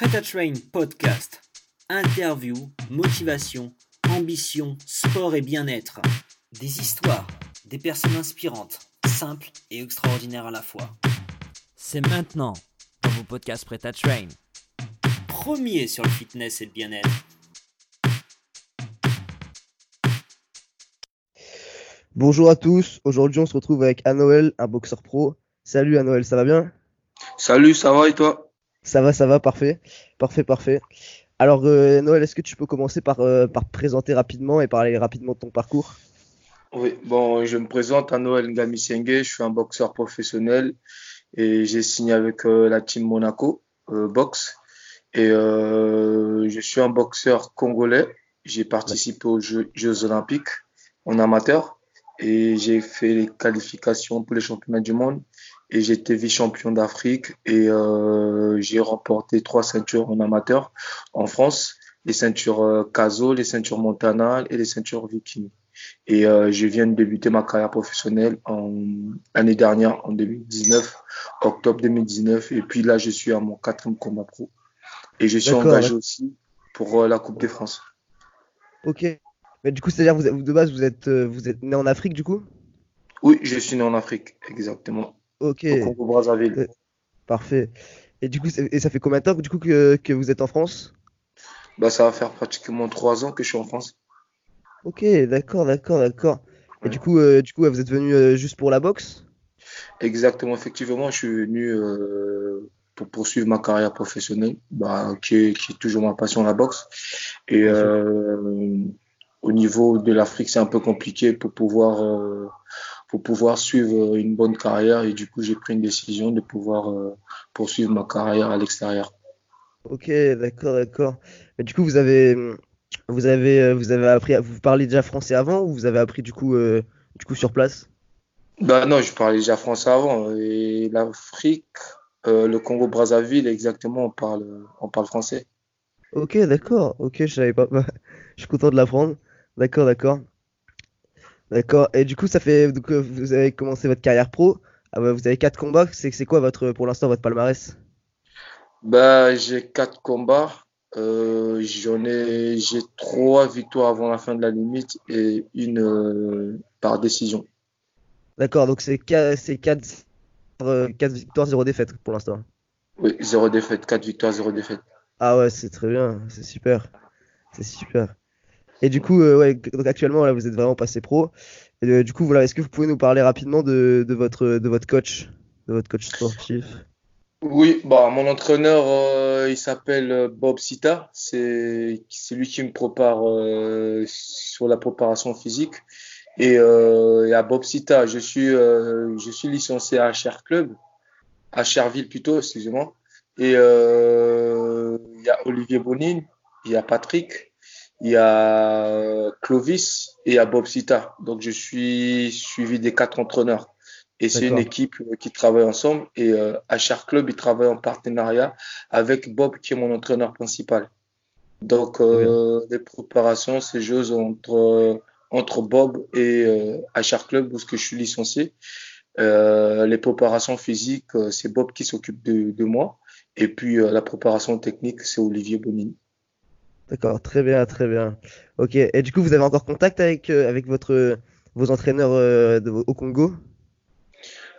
Prêt à Train podcast. Interview, motivation, ambition, sport et bien-être. Des histoires, des personnes inspirantes, simples et extraordinaires à la fois. C'est maintenant dans vos podcasts Prêt à Train. Premier sur le fitness et le bien-être. Bonjour à tous, aujourd'hui on se retrouve avec Anoël, un boxeur pro. Salut Anoël, ça va bien? Salut, ça va et toi? Ça va, ça va, parfait. Parfait, parfait. Alors euh, Noël, est-ce que tu peux commencer par, euh, présenter rapidement et parler rapidement de ton parcours? Oui, bon, je me présente à Noël Ngamisenge, je suis un boxeur professionnel et j'ai signé avec euh, la team Monaco Box. Et je suis un boxeur congolais. J'ai participé aux Jeux Olympiques en amateur et j'ai fait les qualifications pour les championnats du monde et j'ai été vice-champion d'Afrique et euh, j'ai remporté trois ceintures en amateur en France, les ceintures euh, Caso, les ceintures Montana et les ceintures Viking. Et euh, je viens de débuter ma carrière professionnelle en l'année dernière, en 2019, octobre 2019. Et puis là, je suis à mon quatrième combat pro. Et je suis engagé aussi pour euh, la Coupe de France. Ok. Mais du coup, c'est-à-dire vous, de base, vous êtes, euh, vous êtes né en Afrique, du coup? Oui, je suis né en Afrique, exactement. Ok. Au Congo Brazzaville. Euh, parfait. Et du coup, et ça fait combien de temps du coup que, que vous êtes en France? Bah, ça va faire pratiquement trois ans que je suis en France. Ok, d'accord, d'accord, d'accord. Et du coup, euh, du coup, vous êtes venu juste pour la boxe? Exactement, effectivement, je suis venu pour poursuivre ma carrière professionnelle, bah, qui, est, qui est toujours ma passion, la boxe. Et au niveau de l'Afrique, c'est un peu compliqué pour pouvoir, euh, pour pouvoir suivre une bonne carrière. Et du coup, j'ai pris une décision de pouvoir euh, poursuivre ma carrière à l'extérieur. Ok, d'accord, d'accord. Mais du coup, vous avez, vous avez, vous avez appris, vous parlez déjà français avant ou vous avez appris du coup, euh, du coup sur place? Bah non, je parlais déjà français avant. Et l'Afrique, le Congo Brazzaville, exactement, on parle, on parle français. Ok, d'accord. Ok, je savais pas. je suis content de l'apprendre. D'accord, d'accord. D'accord. Et du coup, ça fait donc euh, vous avez commencé votre carrière pro. Ah vous avez quatre combats. C'est c'est quoi votre pour l'instant votre palmarès? Bah, j'ai quatre combats. Euh, j'en ai j'ai trois victoires avant la fin de la limite et une euh, par décision. D'accord. Donc c'est c'est quatre quatre victoires zéro défaite pour l'instant. Oui, zéro défaite, quatre victoires zéro défaite. Ah ouais, c'est très bien, c'est super, c'est super. Et du coup, euh, ouais, donc actuellement, là, vous êtes vraiment passé pro. Et, euh, du coup, voilà, est-ce que vous pouvez nous parler rapidement de, de, votre, de votre coach, de votre coach sportif? Oui, bah, mon entraîneur, euh, il s'appelle Bob Sita. C'est lui qui me prépare sur la préparation physique. Et, euh, à Bob Sita, je suis, je suis licencié à HR Club, à Cherville plutôt, excusez-moi. Et il y a Olivier Bonin, il y a Patrick, il y a euh, Clovis et il y a Bob Sita. Donc je suis suivi des quatre entraîneurs. Et c'est une équipe euh, qui travaille ensemble. Et euh, HR Club, il travaille en partenariat avec Bob, qui est mon entraîneur principal. Donc euh, les préparations, c'est juste entre entre Bob et euh, HR Club, où que je suis licencié. Euh, les préparations physiques, c'est Bob qui s'occupe de, de, moi. Et puis la préparation technique, c'est Olivier Bonini. D'accord, très bien, très bien. Ok, et du coup, vous avez encore contact avec, euh, avec votre, vos entraîneurs euh, au Congo?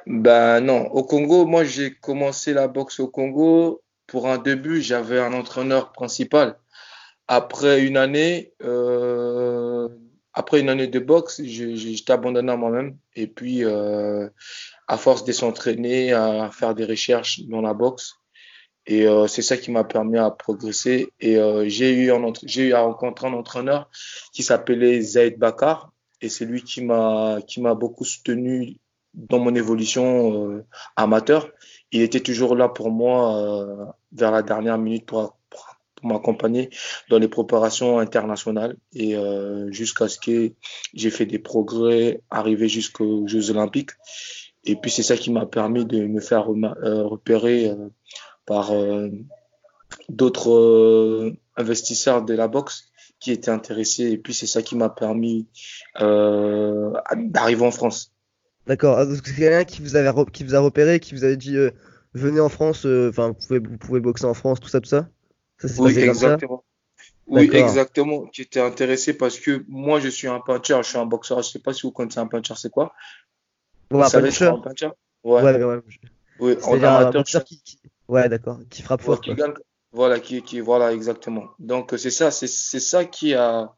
Ben non, au Congo, moi j'ai commencé la boxe au Congo. Pour un début, j'avais un entraîneur principal. Après une année, euh, après une année de boxe, j'étais abandonné à moi-même. Et puis, à force de s'entraîner, à faire des recherches dans la boxe, et euh, c'est ça qui m'a permis à progresser. Et euh, j'ai eu, un, j'ai eu à rencontrer un entraîneur qui s'appelait Zaid Bakar. Et c'est lui qui m'a, qui m'a beaucoup soutenu dans mon évolution euh, amateur. Il était toujours là pour moi vers la dernière minute pour, pour, m'accompagner dans les préparations internationales. Et jusqu'à ce que j'ai fait des progrès, arrivé jusqu'aux Jeux Olympiques. Et puis c'est ça qui m'a permis de me faire repérer par euh, d'autres euh, investisseurs de la boxe qui étaient intéressés. Et puis, c'est ça qui m'a permis euh, d'arriver en France. D'accord. Ah, c'est quelqu'un qui vous qui vous a repéré, qui vous avait dit venez en France. Enfin, vous pouvez, vous pouvez boxer en France, tout ça, tout ça. Oui, passé comme ça exactement. Oui, exactement. Intéressé parce que moi, je suis un puncher, je suis un boxeur. Je sais pas si vous connaissez un puncher, c'est quoi? Ouais, Vous un savez, puncher. un puncher? Ouais. Ouais, ouais, ouais. Oui, en C'est-à-dire un amateur, boxeur qui, qui- Ouais, d'accord. Qui frappe fort, qui quoi. gagne, voilà, qui, qui, voilà, exactement. Donc, euh, c'est ça, c'est, c'est ça qui a,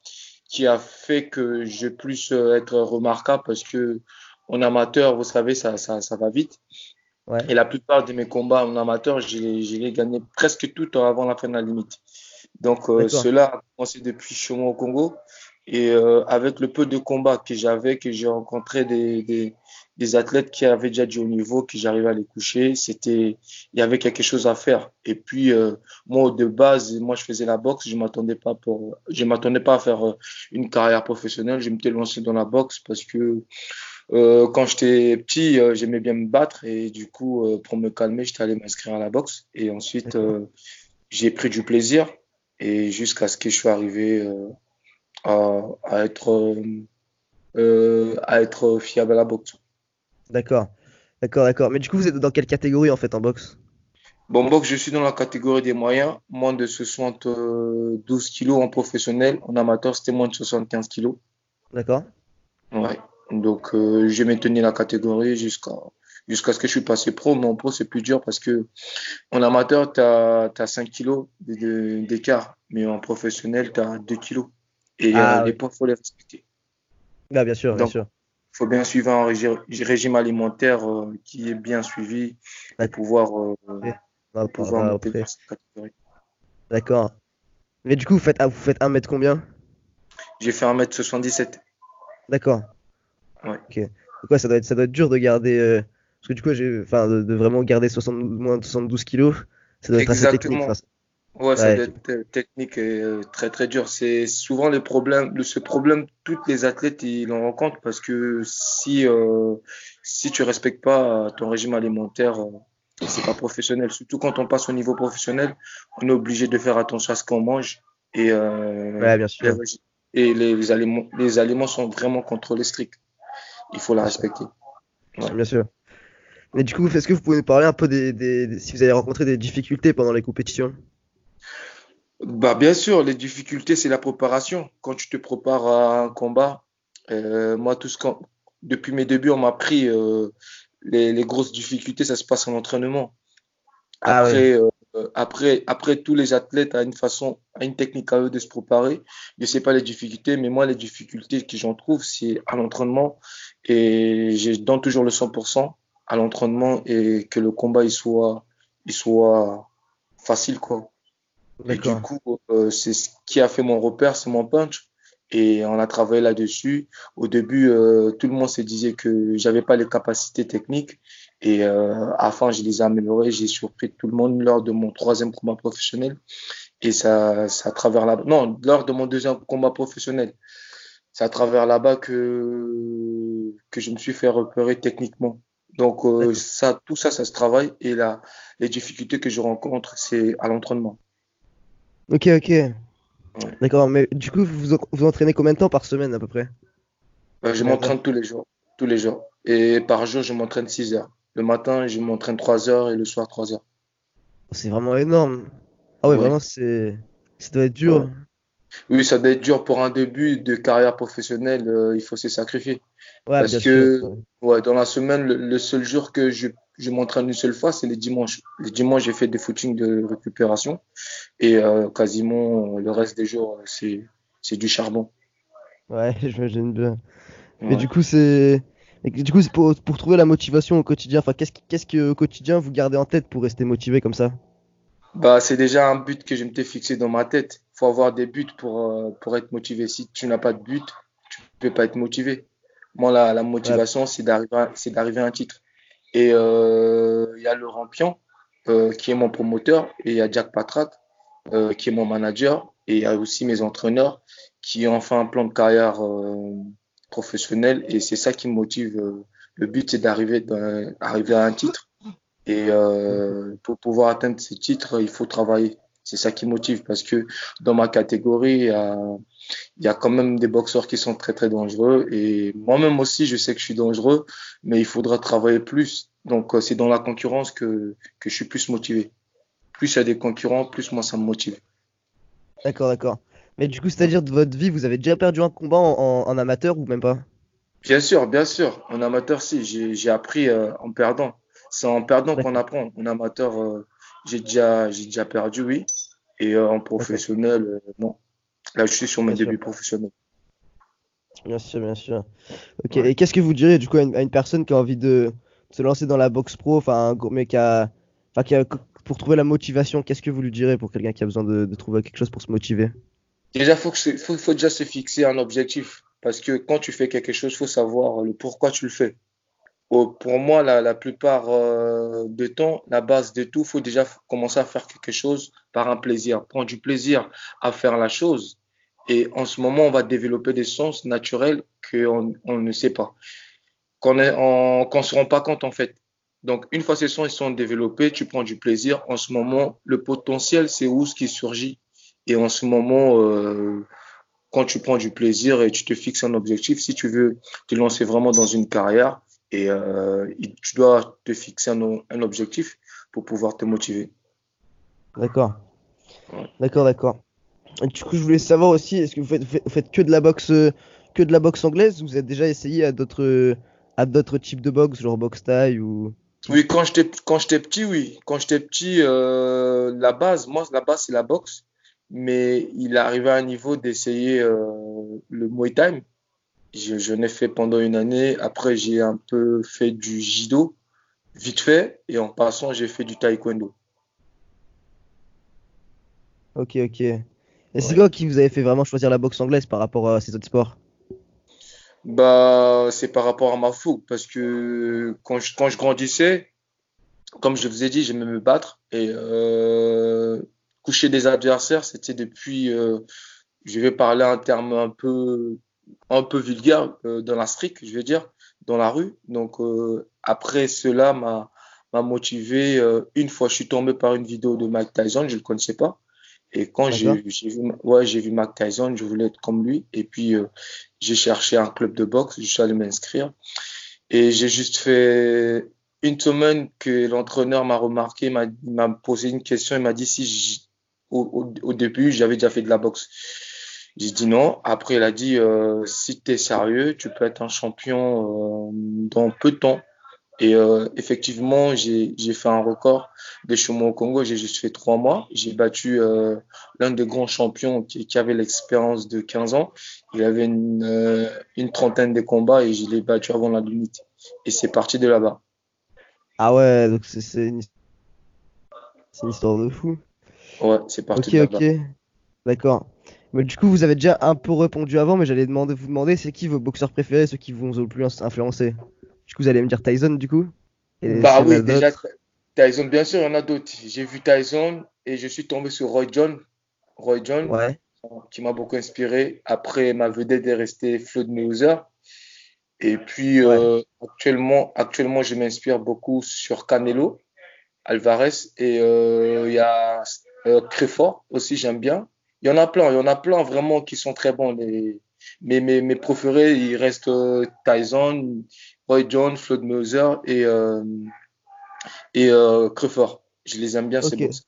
qui a fait que je puisse euh, être remarquable parce que en amateur, vous savez, ça, ça, ça va vite. Ouais. Et la plupart de mes combats en amateur, je les, gagnais presque tout avant la fin de la limite. Donc, euh, cela a commencé depuis chez moi au Congo. Et euh, avec le peu de combats que j'avais, que j'ai rencontré des, des, des athlètes qui avaient déjà du haut niveau, que j'arrivais à les coucher, c'était, il y avait quelque chose à faire. Et puis, euh, moi, de base, moi, je faisais la boxe, je m'attendais pas pour, je m'attendais pas à faire euh, une carrière professionnelle. Je m'étais lancé dans la boxe parce que euh, quand j'étais petit, euh, j'aimais bien me battre et du coup, euh, pour me calmer, j'étais allé m'inscrire à la boxe. Et ensuite, euh, j'ai pris du plaisir et jusqu'à ce que je sois arrivé euh, à, à être euh, euh, à être fiable à la boxe. D'accord. D'accord, d'accord. Mais du coup, vous êtes dans quelle catégorie en fait en boxe? Bon, boxe, je suis dans la catégorie des moyens, moins de 72 kilos en professionnel. En amateur, c'était moins de 75 kilos. D'accord? Ouais. Donc, euh, j'ai maintenu la catégorie jusqu'à jusqu'à ce que je suis passé pro. Mais en pro, c'est plus dur parce que en amateur, tu as, 5 kilos d'écart. Mais en professionnel, tu as 2 kilos. Et euh, Ah, les oui. points, faut les respecter. Ah, bien sûr, bien Donc, sûr. Il faut bien suivre un régi- régime alimentaire euh, qui est bien suivi pour Ouais. pouvoir, euh, en pouvoir parler monter dans cette catégorie. D'accord. Mais du coup, vous faites, ah, vous faites un mètre combien? J'ai fait 1m77. D'accord. Ouais. Ok. Donc, ouais, ça doit être, ça doit être dur de garder. euh, Parce que du coup, j'ai, de, de vraiment garder 60, moins de 72 kilos, ça doit être assez technique. Ouais, ça ouais, doit être technique et euh, très très dur. C'est souvent le problème, le, ce problème, toutes les athlètes ils en rencontrent parce que si euh, si tu respectes pas ton régime alimentaire, euh, c'est pas professionnel. Surtout quand on passe au niveau professionnel, on est obligé de faire attention à ce qu'on mange et euh, ouais, bien les sûr. et les, les aliments les aliments sont vraiment contrôlés stricts. Il faut la respecter. Ouais. Bien sûr. Mais du coup, est-ce que vous pouvez nous parler un peu des, des- des- si vous avez rencontré des difficultés pendant les compétitions? Bah, bien sûr, les difficultés, c'est la préparation. Quand tu te prépares à un combat, euh, moi, tout ce qu'on, depuis mes débuts, on m'a appris euh, les, les grosses difficultés, ça se passe en entraînement. Ah. Après, euh, après, après, tous les athlètes ont une façon, ont une technique à eux de se préparer. Je sais pas les difficultés, mais moi, les difficultés que j'en trouve, c'est à l'entraînement et je donne toujours le 100% à l'entraînement et que le combat, il soit, il soit facile, quoi. Et du coup, euh, c'est ce qui a fait mon repère, c'est mon punch. Et on a travaillé là-dessus. Au début, euh, tout le monde se disait que j'avais pas les capacités techniques. Et euh, à la fin, je les ai améliorées. J'ai surpris tout le monde lors de mon troisième combat professionnel. Et ça, c'est à travers là non, lors de mon deuxième combat professionnel. C'est à travers là-bas que, que je me suis fait repérer techniquement. Donc, euh, ça, tout ça, ça se travaille. Et là, les difficultés que je rencontre, c'est à l'entraînement. Ok, ok. D'accord. Mais du coup, vous vous entraînez combien de temps par semaine à peu près? Euh, je m'entraîne tous les jours, tous les jours. Et par jour, je m'entraîne 6 heures. Le matin, je m'entraîne 3 heures et le soir 3 heures. C'est vraiment énorme. Ah ouais, Ouais. vraiment, c'est, ça doit être Ouais. dur. Oui, ça doit être dur pour un début de carrière professionnelle. euh, il faut se sacrifier. Ouais, Parce que, ouais, dans la semaine, le, le seul jour que je, je m'entraîne une seule fois, c'est les dimanches. Les dimanches, j'ai fait des footings de récupération. Et euh, quasiment le reste des jours, c'est, c'est du charbon. Ouais, j'imagine bien. Mais du coup, c'est, et du coup, c'est pour, pour trouver la motivation au quotidien. Enfin, qu'est-ce, qu'est-ce que au quotidien vous gardez en tête pour rester motivé comme ça? Bah, c'est déjà un but que je m'étais fixé dans ma tête. Il faut avoir des buts pour, euh, pour être motivé. Si tu n'as pas de but, tu peux pas être motivé. Moi, la, la Ouais, motivation, c'est d'arriver à, c'est d'arriver à un titre. Et euh, il y a Laurent Pion, euh, qui est mon promoteur, et il y a Jack Patrat, euh, qui est mon manager, et il y a aussi mes entraîneurs qui ont fait un plan de carrière professionnel, et c'est ça qui me motive. Le but, c'est d'arriver à un titre. Et pour pouvoir atteindre ce titre, il faut travailler. C'est ça qui motive parce que dans ma catégorie, il y a, il y a quand même des boxeurs qui sont très très dangereux et moi-même aussi, je sais que je suis dangereux, mais il faudra travailler plus. Donc euh, c'est dans la concurrence que, que je suis plus motivé. Plus il y a des concurrents, plus moi ça me motive. D'accord, d'accord. Mais du coup, c'est-à-dire de votre vie, vous avez déjà perdu un combat en, en- en amateur ou même pas? Bien sûr, bien sûr. En amateur, si, j'ai appris euh, en perdant. C'est en perdant qu'on apprend. En amateur, euh, j'ai déjà, j'ai déjà perdu, oui. Et euh, en professionnel, euh, non. Là, je suis sur mes bien sûr, débuts professionnels. bien sûr, bien sûr. Ok, Ouais. et qu'est-ce que vous direz du coup à une, à une personne qui a envie de, se lancer dans la boxe pro, enfin, mais qui a, enfin, qui a- pour trouver la motivation, qu'est-ce que vous lui direz pour quelqu'un qui a besoin de, de trouver quelque chose pour se motiver? Déjà, faut que faut, faut déjà se fixer un objectif. Parce que quand tu fais quelque chose, faut savoir le pourquoi tu le fais. Pour moi, la, plupart euh, de temps, la base de tout, faut déjà commencer à faire quelque chose par un plaisir. Prendre du plaisir à faire la chose. Et en ce moment, on va développer des sens naturels qu'on on ne sait pas, qu'on qu'on se rend pas compte en fait. Donc, une fois ces sons ils sont développés, tu prends du plaisir. En ce moment, le potentiel, c'est où ce qui surgit. Et en ce moment, euh, quand tu prends du plaisir et tu te fixes un objectif, si tu veux te lancer vraiment dans une carrière, et euh, tu dois te fixer un, un objectif pour pouvoir te motiver. D'accord, Ouais. d'accord, d'accord. Du coup, je voulais savoir aussi, est-ce que vous faites, vous faites que de la boxe, que de la boxe anglaise ou vous avez déjà essayé à d'autres, à d'autres types de boxe, genre boxe thaï ou... Oui, quand j'étais quand j'étais petit, oui. Quand j'étais petit, euh, la base, moi, la base, c'est la boxe. Mais il est arrivé à un niveau d'essayer euh, le Muay Thai. Je, je l'ai fait pendant une année. Après, j'ai un peu fait du judo, vite fait. Et en passant, j'ai fait du taekwondo. Ok, ok. Et c'est quoi qui vous avez fait vraiment choisir la boxe anglaise par rapport à ces autres sports? Bah, c'est par rapport à ma fougue. Parce que quand je, quand je grandissais, comme je vous ai dit, j'aimais me battre. Et euh, coucher des adversaires, c'était depuis, euh, je vais parler un terme un peu, un peu vulgaire, euh, dans la street, je vais dire, dans la rue. Donc, euh, après cela m'a, m'a motivé. euh, une fois, je suis tombé par une vidéo de Mike Tyson, je le connaissais pas. Et quand j'ai, vu, ouais, j'ai vu Mike Tyson, je voulais être comme lui. Et puis, j'ai cherché un club de boxe, je suis allé m'inscrire. Et j'ai juste fait une semaine que l'entraîneur m'a remarqué, m'a, posé une question, il m'a dit si j- au, au, au début j'avais déjà fait de la boxe. J'ai dit non. Après, il a dit euh, si tu es sérieux, tu peux être un champion euh, dans peu de temps. Et euh, effectivement, j'ai fait un record de chemin au Congo. J'ai juste fait trois mois. J'ai battu euh, l'un des grands champions qui, qui avait l'expérience de 15 ans. Il avait une, euh, une trentaine de combats et je l'ai battu avant la limite. Et c'est parti de là-bas. Ah ouais, donc c'est une, une histoire de fou. Ouais, c'est parti Ok, de ok, là-bas. d'accord. Mais du coup, vous avez déjà un peu répondu avant, mais j'allais demander, vous demander, c'est qui vos boxeurs préférés, ceux qui vous ont le plus influencé? Du coup, vous allez me dire Tyson, du coup? Et Bah oui, déjà? Tyson, bien sûr, il y en a d'autres. J'ai vu Tyson et je suis tombé sur Roy John. Roy John, Ouais, qui m'a beaucoup inspiré. Après, ma vedette est restée Floyd Mayweather. Et puis, ouais, euh, actuellement, actuellement, je m'inspire beaucoup sur Canelo Alvarez et euh, il y a euh, Crawford aussi, j'aime bien. Il y en a plein, il y en a plein vraiment qui sont très bons. Les, mes, mes, mes préférés, il reste euh, Tyson, Roy Jones, Floyd Mayweather et, euh, et euh, Crawford. Je les aime bien, ces ok. boss.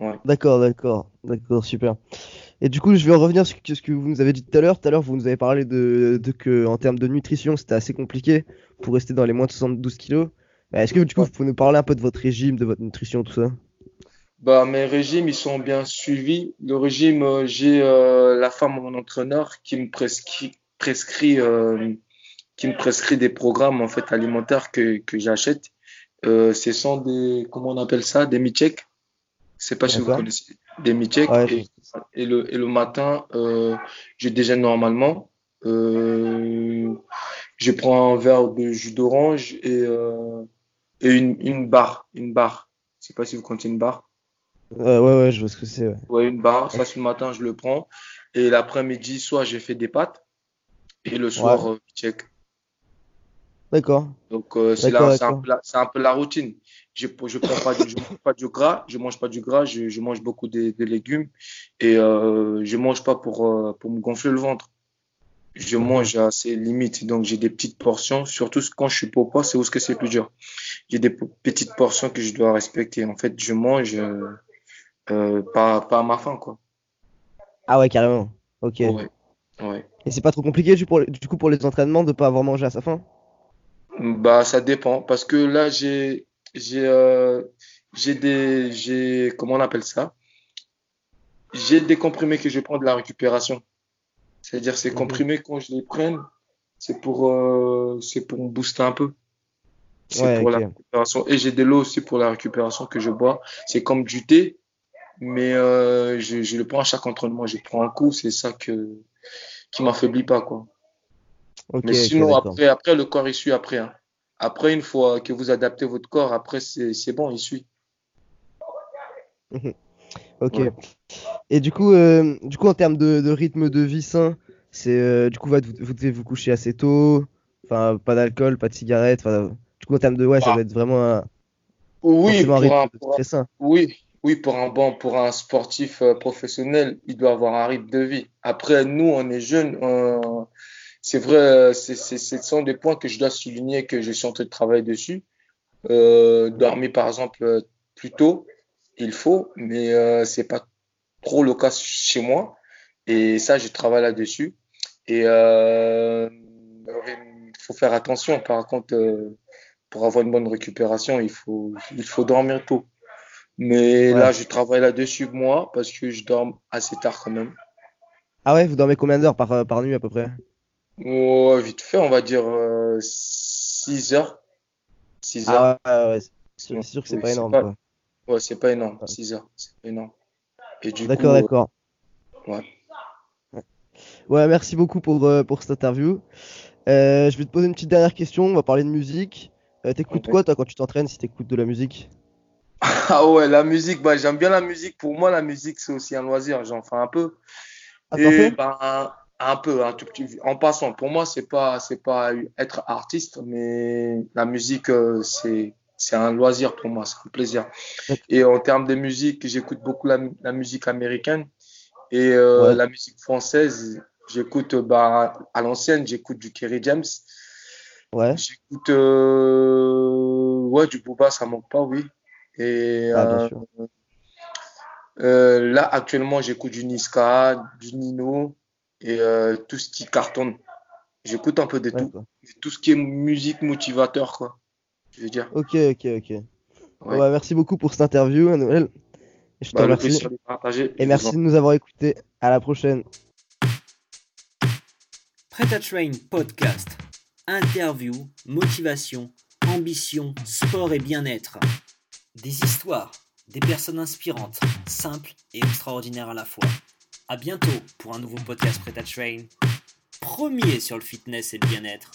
Ouais. D'accord, d'accord, d'accord, super. Et du coup, je vais en revenir sur ce que vous nous avez dit tout à l'heure. Tout à l'heure, vous nous avez parlé de, de que, en termes de nutrition, c'était assez compliqué pour rester dans les moins de 72 kilos. Euh, Est-ce que du coup, Ouais. vous pouvez nous parler un peu de votre régime, de votre nutrition, tout ça? Bah, mes régimes, ils sont bien suivis. Le régime, euh, j'ai euh, la femme, mon entraîneur, qui me prescrit, prescrit, euh, qui me prescrit des programmes en fait alimentaires que, que j'achète. Euh, ce sont des, comment on appelle ça, des mi-check. Je sais pas si vous connaissez des mi-check. Ouais, je... Et, et le, et le matin, euh, je déjeune normalement. Euh, je prends un verre de jus d'orange et, euh, et une, une barre, une barre. Je sais pas si vous comptez une barre. Euh, ouais, ouais, je vois ce que c'est, ouais. Ouais, une barre, ça c'est le matin, je le prends. Et l'après-midi, soit j'ai fait des pâtes, et le Ouais, soir, euh, check. d'accord, Donc, euh, c'est un peu la, c'est un peu la routine. Je, je prends pas du, je mange pas du gras, je mange pas du gras, je, je mange beaucoup de, de légumes, et euh, je mange pas pour, euh, pour me gonfler le ventre. Je mange à ses limites, donc j'ai des petites portions, surtout quand je suis pour poids, c'est où ce que c'est plus dur? J'ai des petites portions que je dois respecter. En fait, je mange euh, pas, pas à ma faim, quoi. Ah ouais, carrément. Ok. Ouais. Ouais. Et c'est pas trop compliqué du, pour, du coup pour les entraînements de pas avoir mangé à sa faim? Bah, ça dépend. Parce que là, j'ai, j'ai, euh, j'ai des, j'ai, comment on appelle ça? J'ai des comprimés que je prends de la récupération. C'est-à-dire, ces Mhm. comprimés, quand je les prenne, c'est pour, euh, c'est pour me booster un peu. C'est Ouais, pour la récupération. Et j'ai de l'eau aussi pour la récupération que je bois. C'est comme du thé, mais euh, je, je le prends à chaque entraînement. Je prends un coup, c'est ça que, qui m'affaiblit pas, quoi. Mais sinon, après, après, le corps, il suit après, hein. Après, une fois que vous adaptez votre corps, après, c'est, bon, il suit. Ok. Ouais. Et du coup, euh, du coup, en termes de, de rythme de vie sain, c'est euh, du coup, vous, vous devez vous coucher assez tôt. Enfin, pas d'alcool, pas de cigarette. Enfin, du coup, en termes de ouais, ça Bah, doit être vraiment un, oui, un un, rythme un- très sain. oui, oui, pour un bon, pour un sportif euh, professionnel, il doit avoir un rythme de vie. Après, nous, on est jeunes, c'est vrai, ce sont des points que je dois souligner que je suis en train de travailler dessus. Euh, dormir, par exemple, euh, plus tôt, il faut, mais euh, c'est pas trop le cas chez moi. Et ça, je travaille là-dessus. Et euh, faut faire attention. Par contre, pour avoir une bonne récupération, il faut, il faut dormir tôt. Mais Ouais. là, je travaille là-dessus, moi, parce que je dors assez tard quand même. Ah ouais, vous dormez combien d'heures par, euh, par nuit à peu près? Oh, vite fait, on va dire euh, 6 heures. 6 heures. Ah ouais, c'est sûr que c'est oui, pas énorme, pas, quoi. ouais, c'est pas énorme. Ouais. 6 heures, c'est pas énorme. Et du D'accord, coup, euh, d'accord. ouais. Ouais, merci beaucoup pour, euh, pour cette interview. Euh, je vais te poser une petite dernière question. On va parler de musique. Euh, t'écoutes quoi, toi, quand tu t'entraînes, si t'écoutes de la musique? Ah ouais, la musique, bah, j'aime bien la musique. Pour moi, la musique, c'est aussi un loisir. J'en fais un peu. Ah, Et ben, un, un peu, un tout petit. En passant, pour moi, c'est pas, c'est pas être artiste, mais la musique, euh, c'est, c'est un loisir pour moi, c'est un plaisir. Et en termes de musique, j'écoute beaucoup la, la musique américaine et euh, Ouais, la musique française. J'écoute, bah, à l'ancienne, j'écoute du Kerry James. ouais. J'écoute, euh, ouais, du Booba, ça manque pas, oui. Et Ah, bien euh, sûr. euh, là, actuellement, j'écoute du Niska, du Nino et euh, tout ce qui cartonne. J'écoute un peu de tout. Tout ce qui est musique motivateur, quoi. Je veux dire. Ok, ok, ok. Bon, Ouais. bah, merci beaucoup pour cette interview, Noël. Et je te Bah, remercie. partager. Et merci en de nous avoir écoutés. À la prochaine. Prêt à Train Podcast. Interview, motivation, ambition, sport et bien-être. Des histoires, des personnes inspirantes, simples et extraordinaires à la fois. À bientôt pour un nouveau podcast Prêt à Train. Premier sur le fitness et le bien-être.